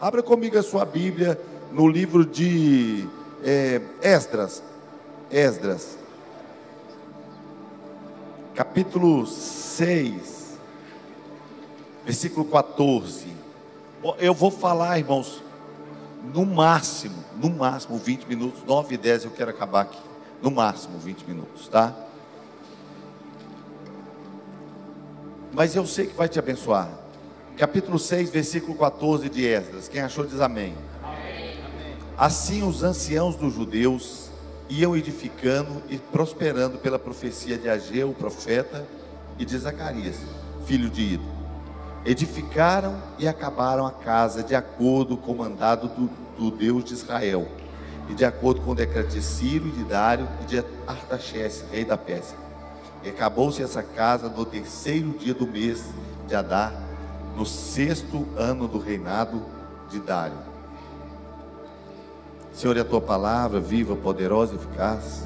Abra comigo a sua Bíblia no livro de é, Esdras. Esdras. Capítulo 6, versículo 14. Eu vou falar, irmãos, no máximo, no máximo 20 minutos, 9 e 10 eu quero acabar aqui. No máximo 20 minutos, tá? Mas eu sei que vai te abençoar. Capítulo 6, versículo 14 de Esdras. Quem achou diz amém. amém. Assim os anciãos dos judeus iam edificando e prosperando pela profecia de Ageu, o profeta, e de Zacarias, filho de Ido. Edificaram e acabaram a casa de acordo com o mandado do, do Deus de Israel, e de acordo com o decreto de Ciro e de Dário e de Artaxerxes, rei da Pérsia. E acabou-se essa casa no terceiro dia do mês de Adar, no sexto ano do reinado de Dário. Senhor, é a tua palavra viva, poderosa e eficaz.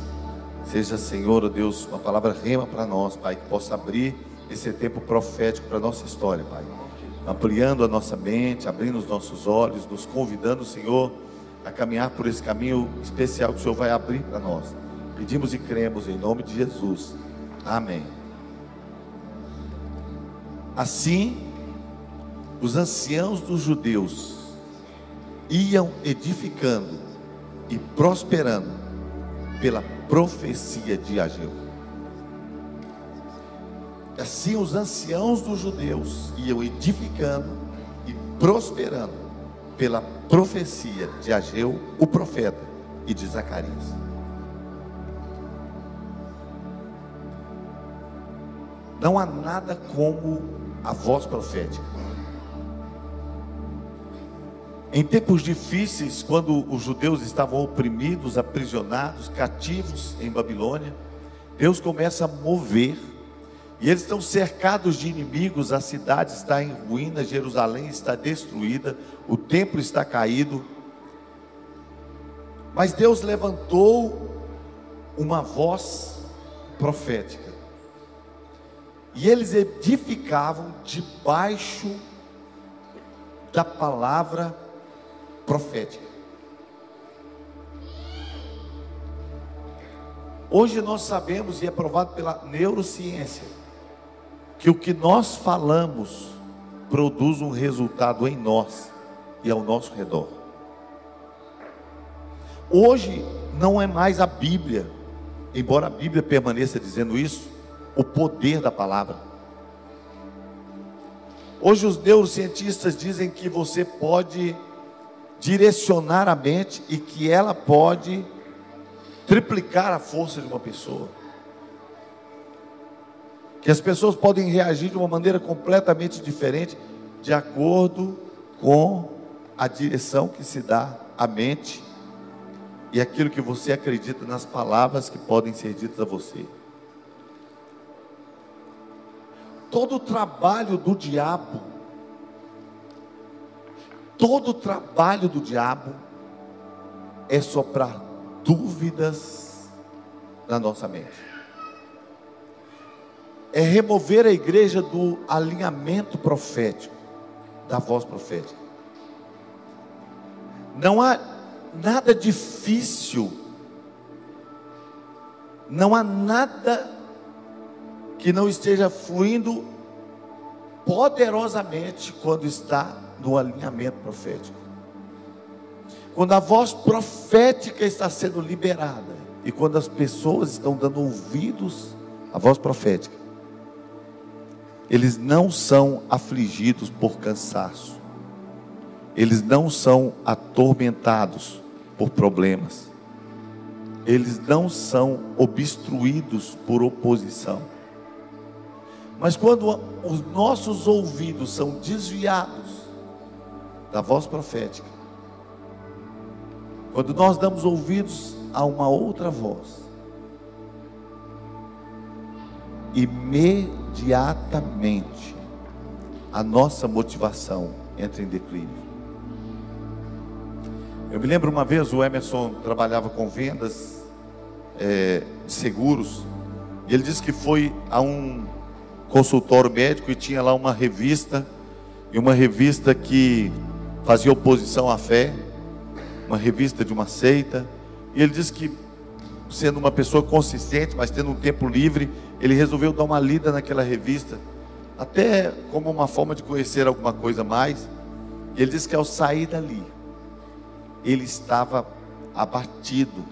Seja, Senhor, oh Deus, uma palavra rema para nós, Pai, que possa abrir esse tempo profético para a nossa história, Pai. Ampliando a nossa mente, abrindo os nossos olhos, nos convidando, Senhor, a caminhar por esse caminho especial que o Senhor vai abrir para nós. Pedimos e cremos em nome de Jesus. Amém. Assim, os anciãos dos judeus iam edificando e prosperando pela profecia de Ageu. Assim, os anciãos dos judeus iam edificando e prosperando pela profecia de Ageu, o profeta, e de Zacarias. Não há nada como a voz profética. Em tempos difíceis, quando os judeus estavam oprimidos, aprisionados, cativos em Babilônia, Deus começa a mover, e eles estão cercados de inimigos, a cidade está em ruínas, Jerusalém está destruída, o templo está caído. Mas Deus levantou uma voz profética. E eles edificavam debaixo da palavra profética. Hoje nós sabemos, e é provado pela neurociência, que o que nós falamos produz um resultado em nós e ao nosso redor. Hoje não é mais a Bíblia, embora a Bíblia permaneça dizendo isso, o poder da palavra. Hoje os neurocientistas dizem que você pode direcionar a mente e que ela pode triplicar a força de uma pessoa. Que as pessoas podem reagir de uma maneira completamente diferente de acordo com a direção que se dá à mente e aquilo que você acredita nas palavras que podem ser ditas a você. todo o trabalho do diabo, todo o trabalho do diabo é soprar dúvidas na nossa mente. É remover a igreja do alinhamento profético, da voz profética. Não há nada difícil, não há nada que não esteja fluindo poderosamente quando está no alinhamento profético. Quando a voz profética está sendo liberada e quando as pessoas estão dando ouvidos à voz profética, eles não são afligidos por cansaço, eles não são atormentados por problemas, eles não são obstruídos por oposição. Mas quando os nossos ouvidos são desviados da voz profética, quando nós damos ouvidos a uma outra voz, imediatamente a nossa motivação entra em declínio. Eu me lembro uma vez o Emerson trabalhava com vendas é, de seguros, e ele disse que foi a um consultório médico e tinha lá uma revista, e uma revista que fazia oposição à fé, uma revista de uma seita, e ele disse que, sendo uma pessoa consistente, mas tendo um tempo livre, ele resolveu dar uma lida naquela revista, até como uma forma de conhecer alguma coisa mais. E ele disse que ao sair dali, ele estava abatido.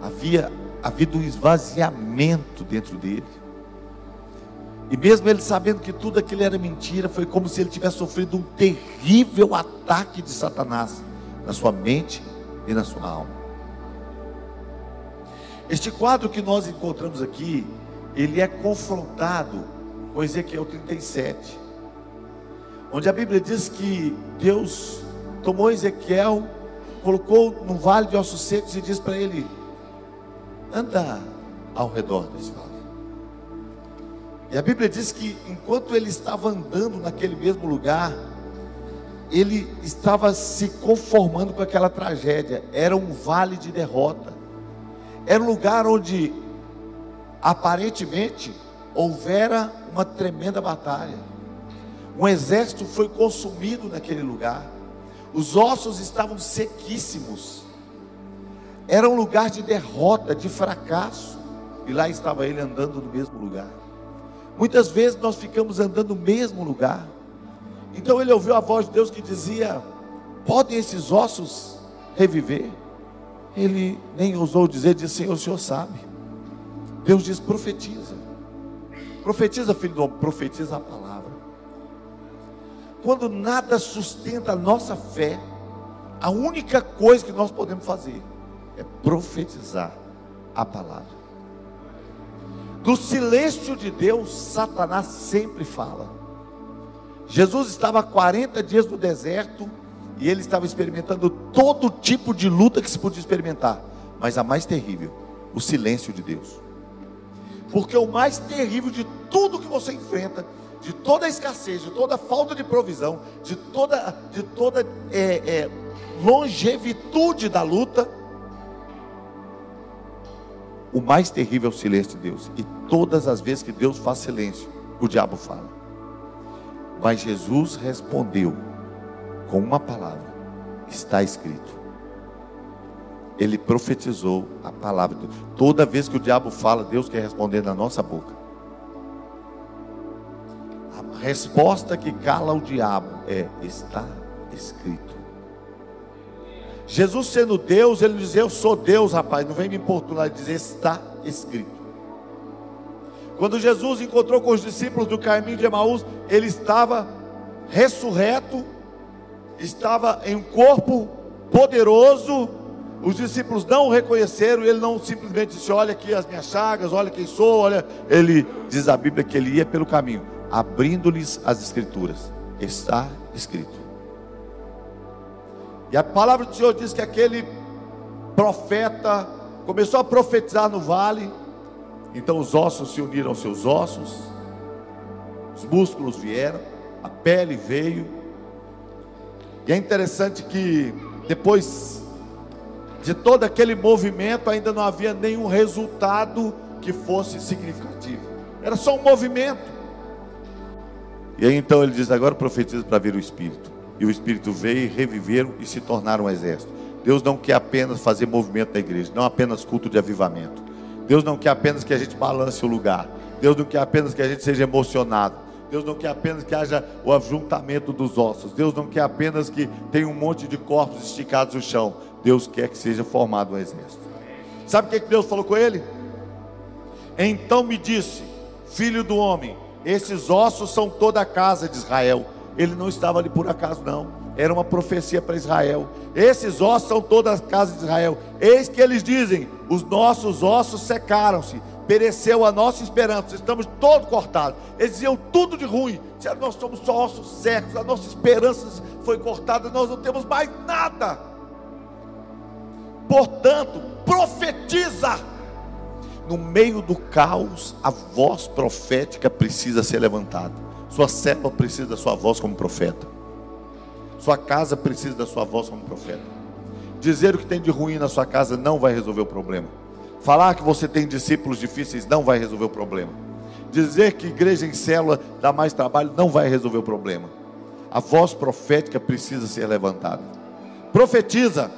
Havia havido um esvaziamento dentro dele. E mesmo ele sabendo que tudo aquilo era mentira, foi como se ele tivesse sofrido um terrível ataque de Satanás na sua mente e na sua alma. Este quadro que nós encontramos aqui, ele é confrontado com Ezequiel 37, onde a Bíblia diz que Deus tomou Ezequiel, colocou no vale de ossos secos e diz para ele: anda ao redor desse vale. E a Bíblia diz que enquanto ele estava andando naquele mesmo lugar, ele estava se conformando com aquela tragédia. Era um vale de derrota. Era um lugar onde aparentemente houvera uma tremenda batalha. Um exército foi consumido naquele lugar. Os ossos estavam sequíssimos. Era um lugar de derrota, de fracasso. E lá estava ele andando no mesmo lugar. Muitas vezes nós ficamos andando no mesmo lugar. Então ele ouviu a voz de Deus que dizia: Podem esses ossos reviver? Ele nem ousou dizer, disse: Senhor, o senhor sabe. Deus diz: profetiza. Profetiza, filho do homem, profetiza a palavra. Quando nada sustenta a nossa fé, a única coisa que nós podemos fazer é profetizar a palavra. Do silêncio de Deus, Satanás sempre fala. Jesus estava 40 dias no deserto e ele estava experimentando todo tipo de luta que se podia experimentar, mas a mais terrível, o silêncio de Deus. Porque o mais terrível de tudo que você enfrenta, de toda a escassez, de toda a falta de provisão, de toda, de toda é, é, longevitude da luta, o mais terrível é o silêncio de Deus. E todas as vezes que Deus faz silêncio, o diabo fala. Mas Jesus respondeu com uma palavra: está escrito. Ele profetizou a palavra. de Deus. Toda vez que o diabo fala, Deus quer responder na nossa boca. A resposta que cala o diabo é: está escrito. Jesus sendo Deus, ele dizia: Eu sou Deus, rapaz, não vem me importunar, dizer está escrito. Quando Jesus encontrou com os discípulos do caminho de Emaús, ele estava ressurreto, estava em um corpo poderoso. Os discípulos não o reconheceram, ele não simplesmente disse: Olha aqui as minhas chagas, olha quem sou, olha. Ele diz a Bíblia que ele ia pelo caminho, abrindo-lhes as Escrituras. Está escrito. E a palavra do Senhor diz que aquele profeta começou a profetizar no vale. Então os ossos se uniram aos seus ossos, os músculos vieram, a pele veio. E é interessante que depois de todo aquele movimento ainda não havia nenhum resultado que fosse significativo. Era só um movimento. E aí então ele diz: agora profetiza para vir o Espírito. E o Espírito veio e reviveram e se tornaram um exército. Deus não quer apenas fazer movimento na igreja, não apenas culto de avivamento. Deus não quer apenas que a gente balance o lugar. Deus não quer apenas que a gente seja emocionado. Deus não quer apenas que haja o ajuntamento dos ossos. Deus não quer apenas que tenha um monte de corpos esticados no chão. Deus quer que seja formado um exército. Sabe o que Deus falou com ele? Então me disse, filho do homem, esses ossos são toda a casa de Israel. Ele não estava ali por acaso, não. Era uma profecia para Israel. Esses ossos são toda a casa de Israel. Eis que eles dizem: os nossos ossos secaram-se, pereceu a nossa esperança, estamos todos cortados. Eles diziam tudo de ruim. Disseram, nós somos só ossos secos, a nossa esperança foi cortada, nós não temos mais nada. Portanto, profetiza. No meio do caos, a voz profética precisa ser levantada. Sua célula precisa da sua voz como profeta. Sua casa precisa da sua voz como profeta. Dizer o que tem de ruim na sua casa não vai resolver o problema. Falar que você tem discípulos difíceis não vai resolver o problema. Dizer que igreja em célula dá mais trabalho não vai resolver o problema. a voz profética precisa ser levantada. Profetiza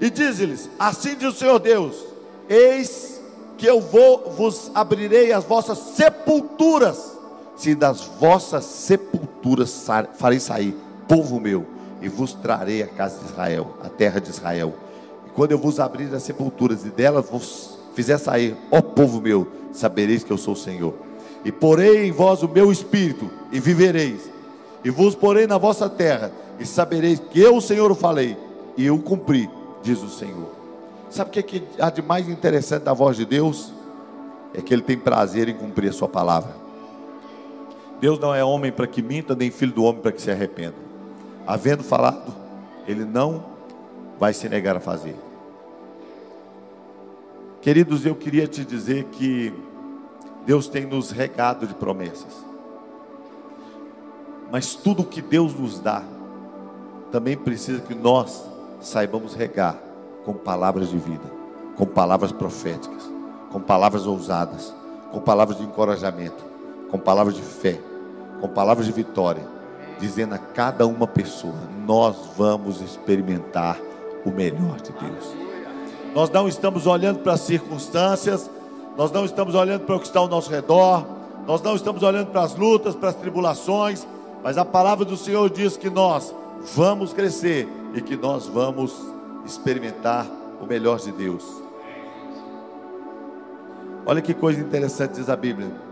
e diz-lhes: Assim diz o Senhor Deus: Eis que eu vou vos abrirei as vossas sepulturas, se das vossas sepulturas farei sair povo meu, e vos trarei a casa de Israel, a terra de Israel. E quando eu vos abrir as sepulturas e delas vos fizer sair, ó povo meu, sabereis que eu sou o Senhor. E porei em vós o meu espírito, e vivereis, e vos porei na vossa terra, e sabereis que eu, o Senhor, o falei, e eu cumpri, diz o Senhor. Sabe o que, há de mais interessante da voz de Deus? É que Ele tem prazer em cumprir a Sua palavra. Deus não é homem para que minta, nem filho do homem para que se arrependa. Havendo falado, Ele não vai se negar a fazer. Queridos, eu queria te dizer que Deus tem nos regado de promessas. Mas tudo que Deus nos dá, também precisa que nós saibamos regar com palavras de vida, com palavras proféticas, com palavras ousadas, com palavras de encorajamento, com palavras de fé, com palavras de vitória, dizendo a cada uma pessoa: nós vamos experimentar o melhor de Deus. Nós não estamos olhando para as circunstâncias, nós não estamos olhando para o que está ao nosso redor, nós não estamos olhando para as lutas, para as tribulações, mas a palavra do Senhor diz que nós vamos crescer e que nós vamos experimentar o melhor de Deus. Olha que coisa interessante diz a Bíblia.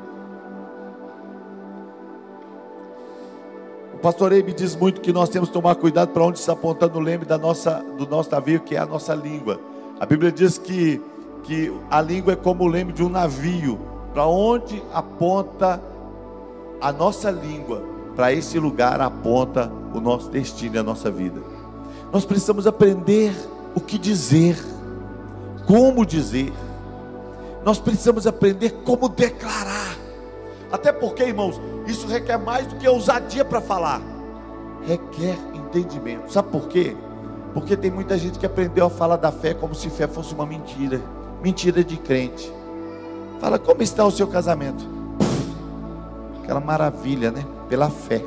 Pastor Ei me diz muito que nós temos que tomar cuidado para onde está apontando o leme da nossa, do nosso navio, que é a nossa língua. A Bíblia diz que, que a língua é como o leme de um navio. Para onde aponta a nossa língua, para esse lugar aponta o nosso destino e a nossa vida. Nós precisamos aprender o que dizer, como dizer. Nós precisamos aprender como declarar. Até porque, irmãos, isso requer mais do que ousadia para falar. Requer entendimento. Sabe por quê? Porque tem muita gente que aprendeu a falar da fé como se fé fosse uma mentira. Mentira de crente. Fala, como está o seu casamento? aquela maravilha, né? Pela fé.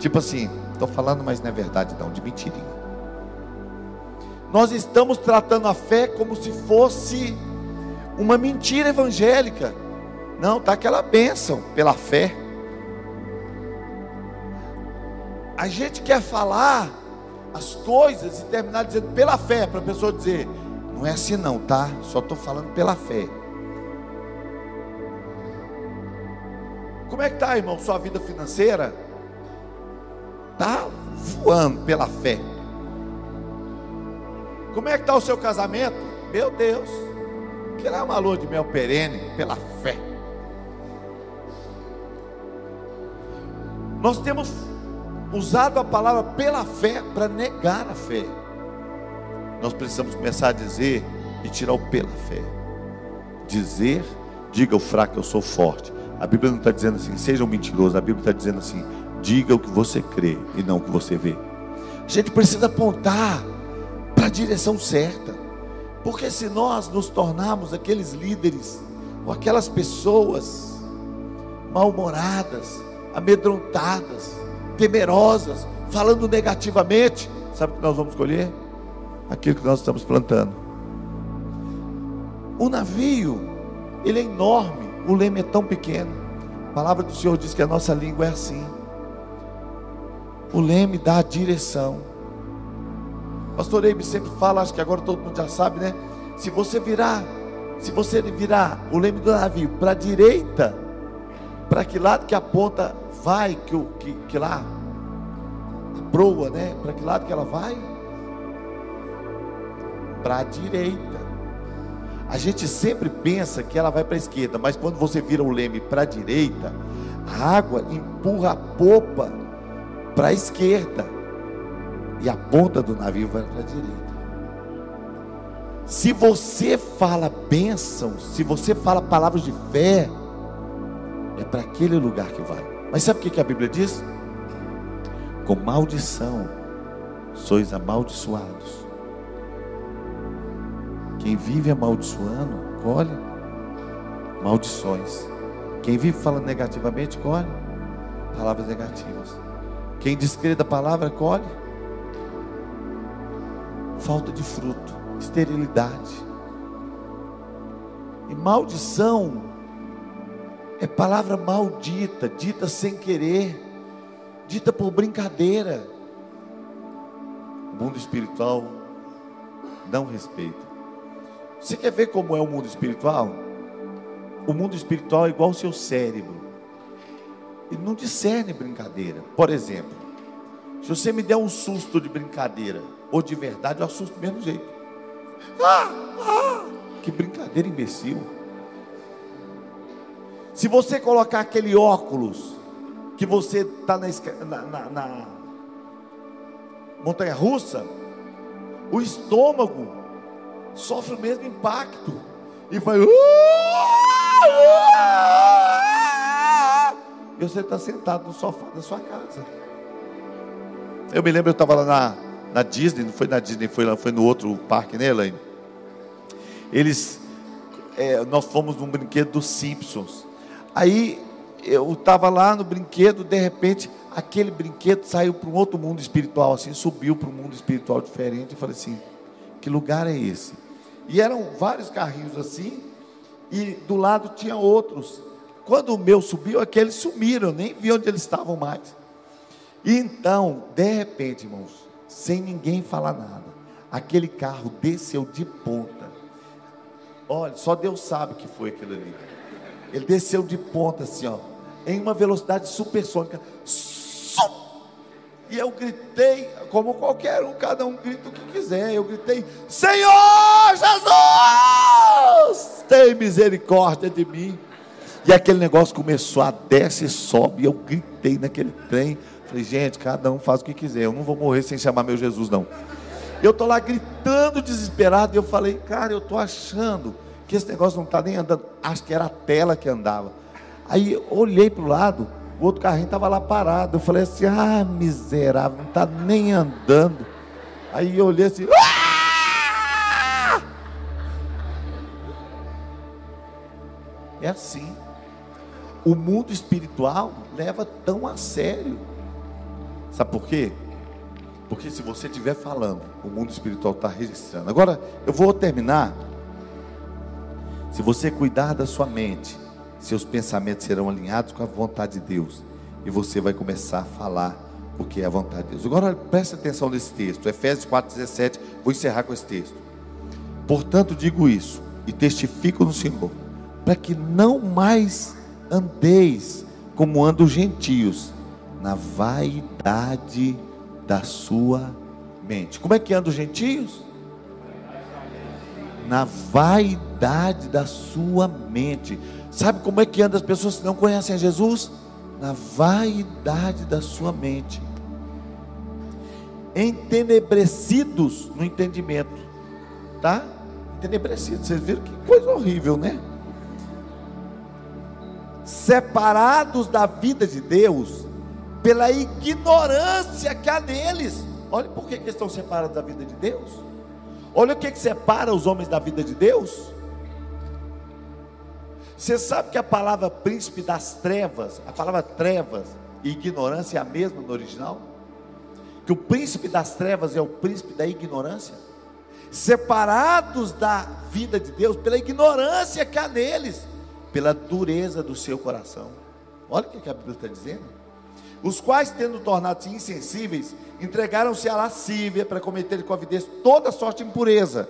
Tipo assim, estou falando, mas não é verdade, não, de mentirinha. Nós estamos tratando a fé como se fosse uma mentira evangélica. Não, está aquela bênção pela fé. A gente quer falar as coisas e terminar dizendo pela fé, para a pessoa dizer, não é assim não, tá? Só estou falando pela fé. Como é que está, irmão, sua vida financeira? Está voando pela fé. Como é que está o seu casamento? Meu Deus, que é uma lua de mel perene pela fé. Nós temos usado a palavra pela fé para negar a fé. Nós precisamos começar a dizer e tirar o pela fé. Dizer, diga o fraco, eu sou forte. A Bíblia não está dizendo assim, seja um mentiroso. A Bíblia está dizendo assim, diga o que você crê e não o que você vê. A gente precisa apontar para a direção certa. Porque se nós nos tornarmos aqueles líderes, ou aquelas pessoas mal-humoradas, amedrontadas, temerosas, falando negativamente, sabe o que nós vamos colher? Aquilo que nós estamos plantando. O navio, ele é enorme, o leme é tão pequeno. A palavra do Senhor diz que a nossa língua é assim. O leme dá a direção. Pastor Eibe sempre fala, acho que agora todo mundo já sabe, né? Se você virar, se você virar o leme do navio para a direita, para que lado que a ponta vai, que, que, que lá, a proa, né? Para que lado que ela vai? Para a direita. A gente sempre pensa que ela vai para a esquerda, mas quando você vira o leme para a direita, a água empurra a popa para a esquerda e a ponta do navio vai para a direita. Se você fala bênção, se você fala palavras de fé, é para aquele lugar que vai. Mas sabe o que a Bíblia diz? Com maldição sois amaldiçoados. Quem vive amaldiçoando, colhe maldições. Quem vive falando negativamente, colhe palavras negativas. Quem descrê da palavra, colhe. Falta de fruto, esterilidade. E maldição é palavra maldita, dita sem querer, dita por brincadeira. O mundo espiritual não respeita. Você quer ver como é o mundo espiritual? O mundo espiritual é igual ao seu cérebro. Ele não discerne brincadeira. Por exemplo, se você me der um susto de brincadeira ou de verdade, eu assusto do mesmo jeito. Ah, ah, que brincadeira imbecil. Se você colocar aquele óculos que você está na, na, na montanha russa, o estômago sofre o mesmo impacto e vai. E você está sentado no sofá da sua casa. Eu me lembro, eu estava lá na, na Disney, não foi na Disney, foi, lá, foi no outro parque, né, Elaine? Eles, é, nós fomos num brinquedo dos Simpsons. Aí eu estava lá no brinquedo, de repente, aquele brinquedo saiu para um outro mundo espiritual, assim, subiu para um mundo espiritual diferente. Eu falei assim: que lugar é esse? E eram vários carrinhos assim, e do lado tinha outros. Quando o meu subiu, aqueles sumiram, eu nem vi onde eles estavam mais. E então, de repente, irmãos, sem ninguém falar nada, aquele carro desceu de ponta. Olha, só Deus sabe o que foi aquilo ali. Ele desceu de ponta assim, ó, em uma velocidade supersônica. E eu gritei, como qualquer um, cada um grita o que quiser. Eu gritei: Senhor Jesus, tem misericórdia de mim. E aquele negócio começou a desce e sobe. E eu gritei naquele trem. Falei, gente, cada um faz o que quiser. Eu não vou morrer sem chamar meu Jesus, não. Eu estou lá gritando desesperado. E eu falei, cara, eu estou achando que esse negócio não está nem andando. Acho que era a tela que andava. Aí olhei para o lado, o outro carrinho estava lá parado. Eu falei assim, ah, miserável, não está nem andando. Aí eu olhei assim, ah! É assim. O mundo espiritual leva tão a sério. Sabe por quê? Porque se você estiver falando, o mundo espiritual está registrando. Agora, eu vou terminar se você cuidar da sua mente, seus pensamentos serão alinhados com a vontade de Deus. E você vai começar a falar o que é a vontade de Deus. Agora preste atenção nesse texto, Efésios 4,17. Vou encerrar com esse texto. Portanto, digo isso e testifico no Senhor, para que não mais andeis como andam os gentios, na vaidade da sua mente. Como é que andam os gentios? Na vaidade da sua mente. Sabe como é que anda as pessoas que não conhecem a Jesus? Na vaidade da sua mente. Entenebrecidos no entendimento. Tá? Entenebrecidos. Vocês viram que coisa horrível, né? Separados da vida de Deus pela ignorância que há neles. Olha por que, que estão separados da vida de Deus. Olha o que, que separa os homens da vida de Deus você sabe que a palavra príncipe das trevas, a palavra trevas e ignorância é a mesma no original? Que o príncipe das trevas é o príncipe da ignorância? Separados da vida de Deus pela ignorância que há neles, pela dureza do seu coração. Olha o que a Bíblia está dizendo. Os quais, tendo tornado-se insensíveis, entregaram-se à lascívia para cometer com avidez toda sorte de impureza.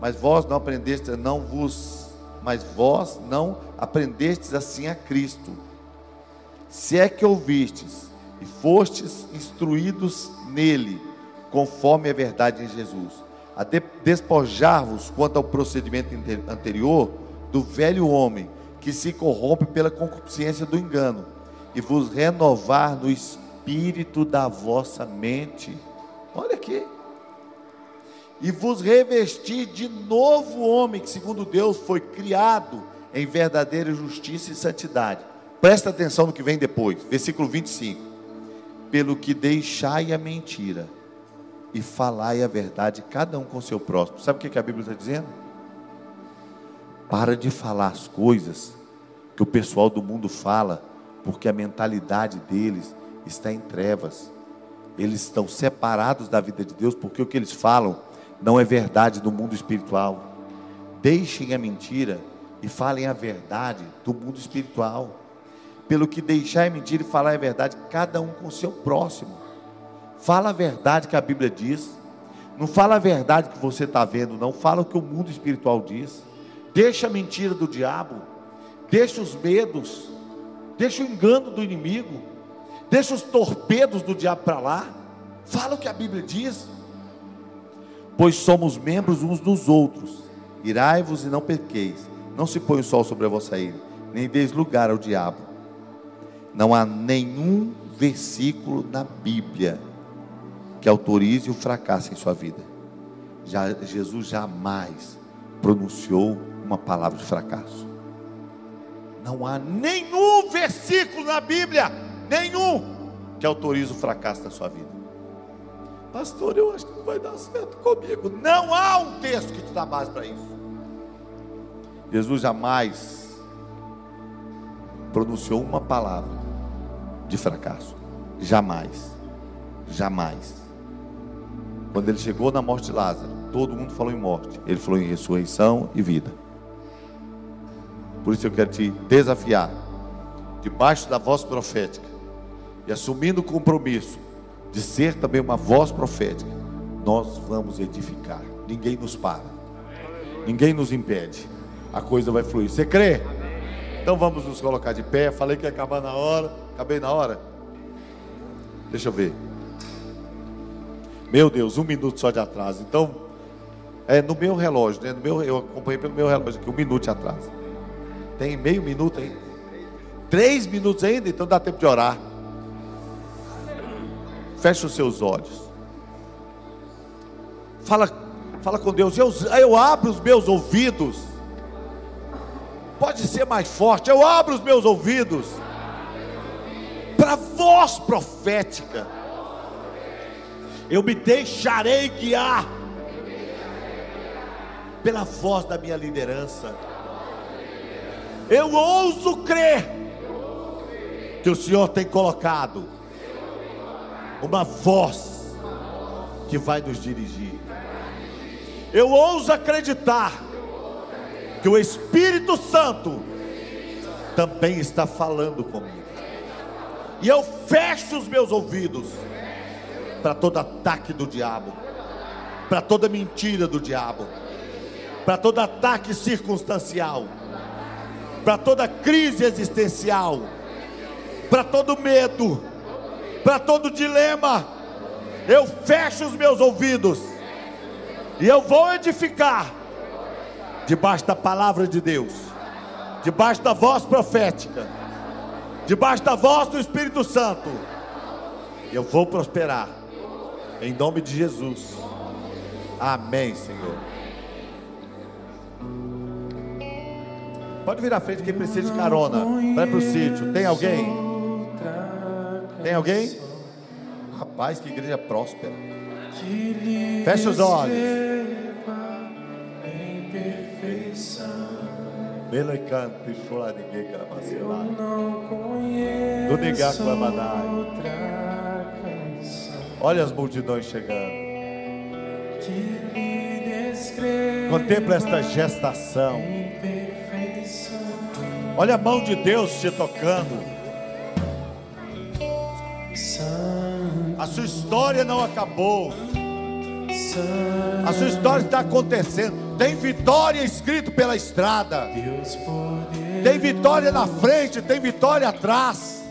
Mas vós não aprendeste, não vos mas vós não aprendestes assim a Cristo. Se é que ouvistes e fostes instruídos nele, conforme a verdade em Jesus, a despojar-vos quanto ao procedimento anterior do velho homem, que se corrompe pela concupiscência do engano, e vos renovar no espírito da vossa mente. Olha aqui e vos revestir de novo homem, que segundo Deus foi criado em verdadeira justiça e santidade. Presta atenção no que vem depois, versículo 25. Pelo que deixai a mentira e falai a verdade, cada um com seu próximo. Sabe o que a Bíblia está dizendo? Para de falar as coisas que o pessoal do mundo fala porque a mentalidade deles está em trevas. Eles estão separados da vida de Deus, porque o que eles falam não é verdade do mundo espiritual. Deixem a mentira e falem a verdade do mundo espiritual. Pelo que deixar a mentira e falar a verdade, cada um com o seu próximo. Fala a verdade que a Bíblia diz. Não fala a verdade que você está vendo, não. Fala o que o mundo espiritual diz. Deixa a mentira do diabo. Deixa os medos. Deixa o engano do inimigo. Deixa os torpedos do diabo para lá. Fala o que a Bíblia diz. Pois somos membros uns dos outros. Irai-vos e não pequeis. Não se põe o sol sobre a vossa ira, nem deis lugar ao diabo. Não há nenhum versículo na Bíblia que autorize o fracasso em sua vida. Já, Jesus jamais pronunciou uma palavra de fracasso. Não há nenhum versículo na Bíblia, nenhum, que autorize o fracasso na sua vida. Pastor, eu acho que não vai dar certo comigo. Não há um texto que te dá base para isso. Jesus jamais pronunciou uma palavra de fracasso. Jamais. Jamais. Quando ele chegou na morte de Lázaro, todo mundo falou em morte. Ele falou em ressurreição e vida. Por isso eu quero te desafiar, debaixo da voz profética, e assumindo o compromisso de ser também uma voz profética, nós vamos edificar. Ninguém nos para, ninguém nos impede. A coisa vai fluir. Você crê? Então vamos nos colocar de pé. Falei que ia acabar na hora. Acabei na hora? Deixa eu ver. Meu Deus, um minuto só de atraso. Então, é no meu relógio, né? No meu, eu acompanhei pelo meu relógio aqui, um minuto de atraso. Tem meio minuto ainda? Três minutos ainda, então dá tempo de orar. Feche os seus olhos. Fala, fala com Deus. Eu, eu abro os meus ouvidos. Pode ser mais forte. Eu abro os meus ouvidos para voz profética eu me deixarei guiar pela voz da minha liderança. Eu ouso crer que o Senhor tem colocado uma voz que vai nos dirigir. Eu ouso acreditar que o Espírito Santo também está falando comigo. E eu fecho os meus ouvidos para todo ataque do diabo, para toda mentira do diabo, para todo ataque circunstancial, para toda crise existencial, para todo medo, para todo dilema. Eu fecho os meus ouvidos e eu vou edificar debaixo da palavra de Deus, debaixo da voz profética, debaixo da voz do Espírito Santo. Eu vou prosperar em nome de Jesus. Amém, Senhor. Pode vir à frente quem precisa de carona. Vai para o sítio. Tem alguém? Tem alguém? Rapaz, que igreja próspera. Feche os olhos. Bela canta e chora ninguém que ela Do negar a Olha as multidões chegando. Contempla esta gestação. Olha a mão de Deus te tocando. A sua história não acabou. A sua história está acontecendo. Tem vitória escrito pela estrada. Tem vitória na frente, tem vitória atrás.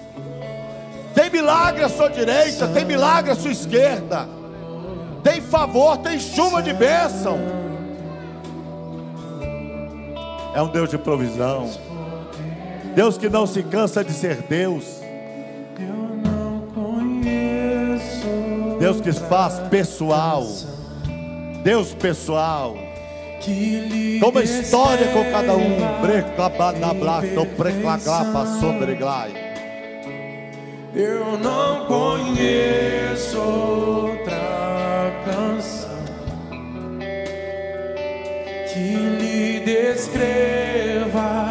Tem milagre à sua direita, tem milagre à sua esquerda. Tem favor, tem chuva de bênção. É um Deus de provisão. Deus que não se cansa de ser Deus. Deus que faz pessoal. Deus pessoal. Toma história com cada um. Breca, badabla, to preclaglapa, sobreglai. Eu não conheço outra canção que lhe descreva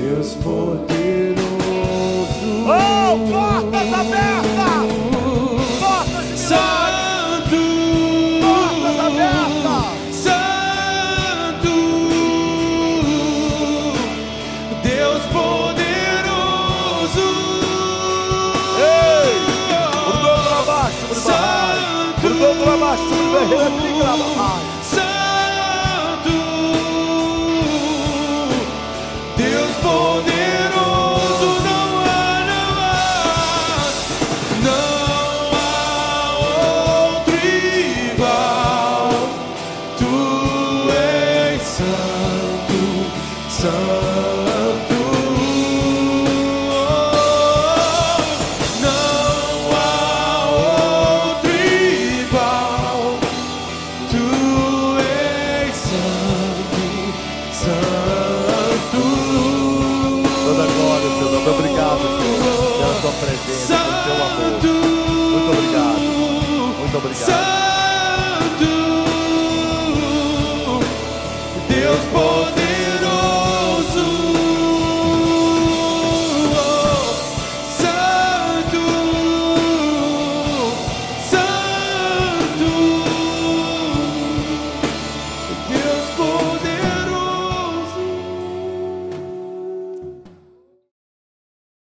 Deus poderoso. Oh, portas abertas! Portas de Santo, Portas abertas! Santo, Deus poderoso. Ei! Brodoko Labaixo, Brabacai. Santo, Brodoko Labaixo, Brabacai. Santo, santo.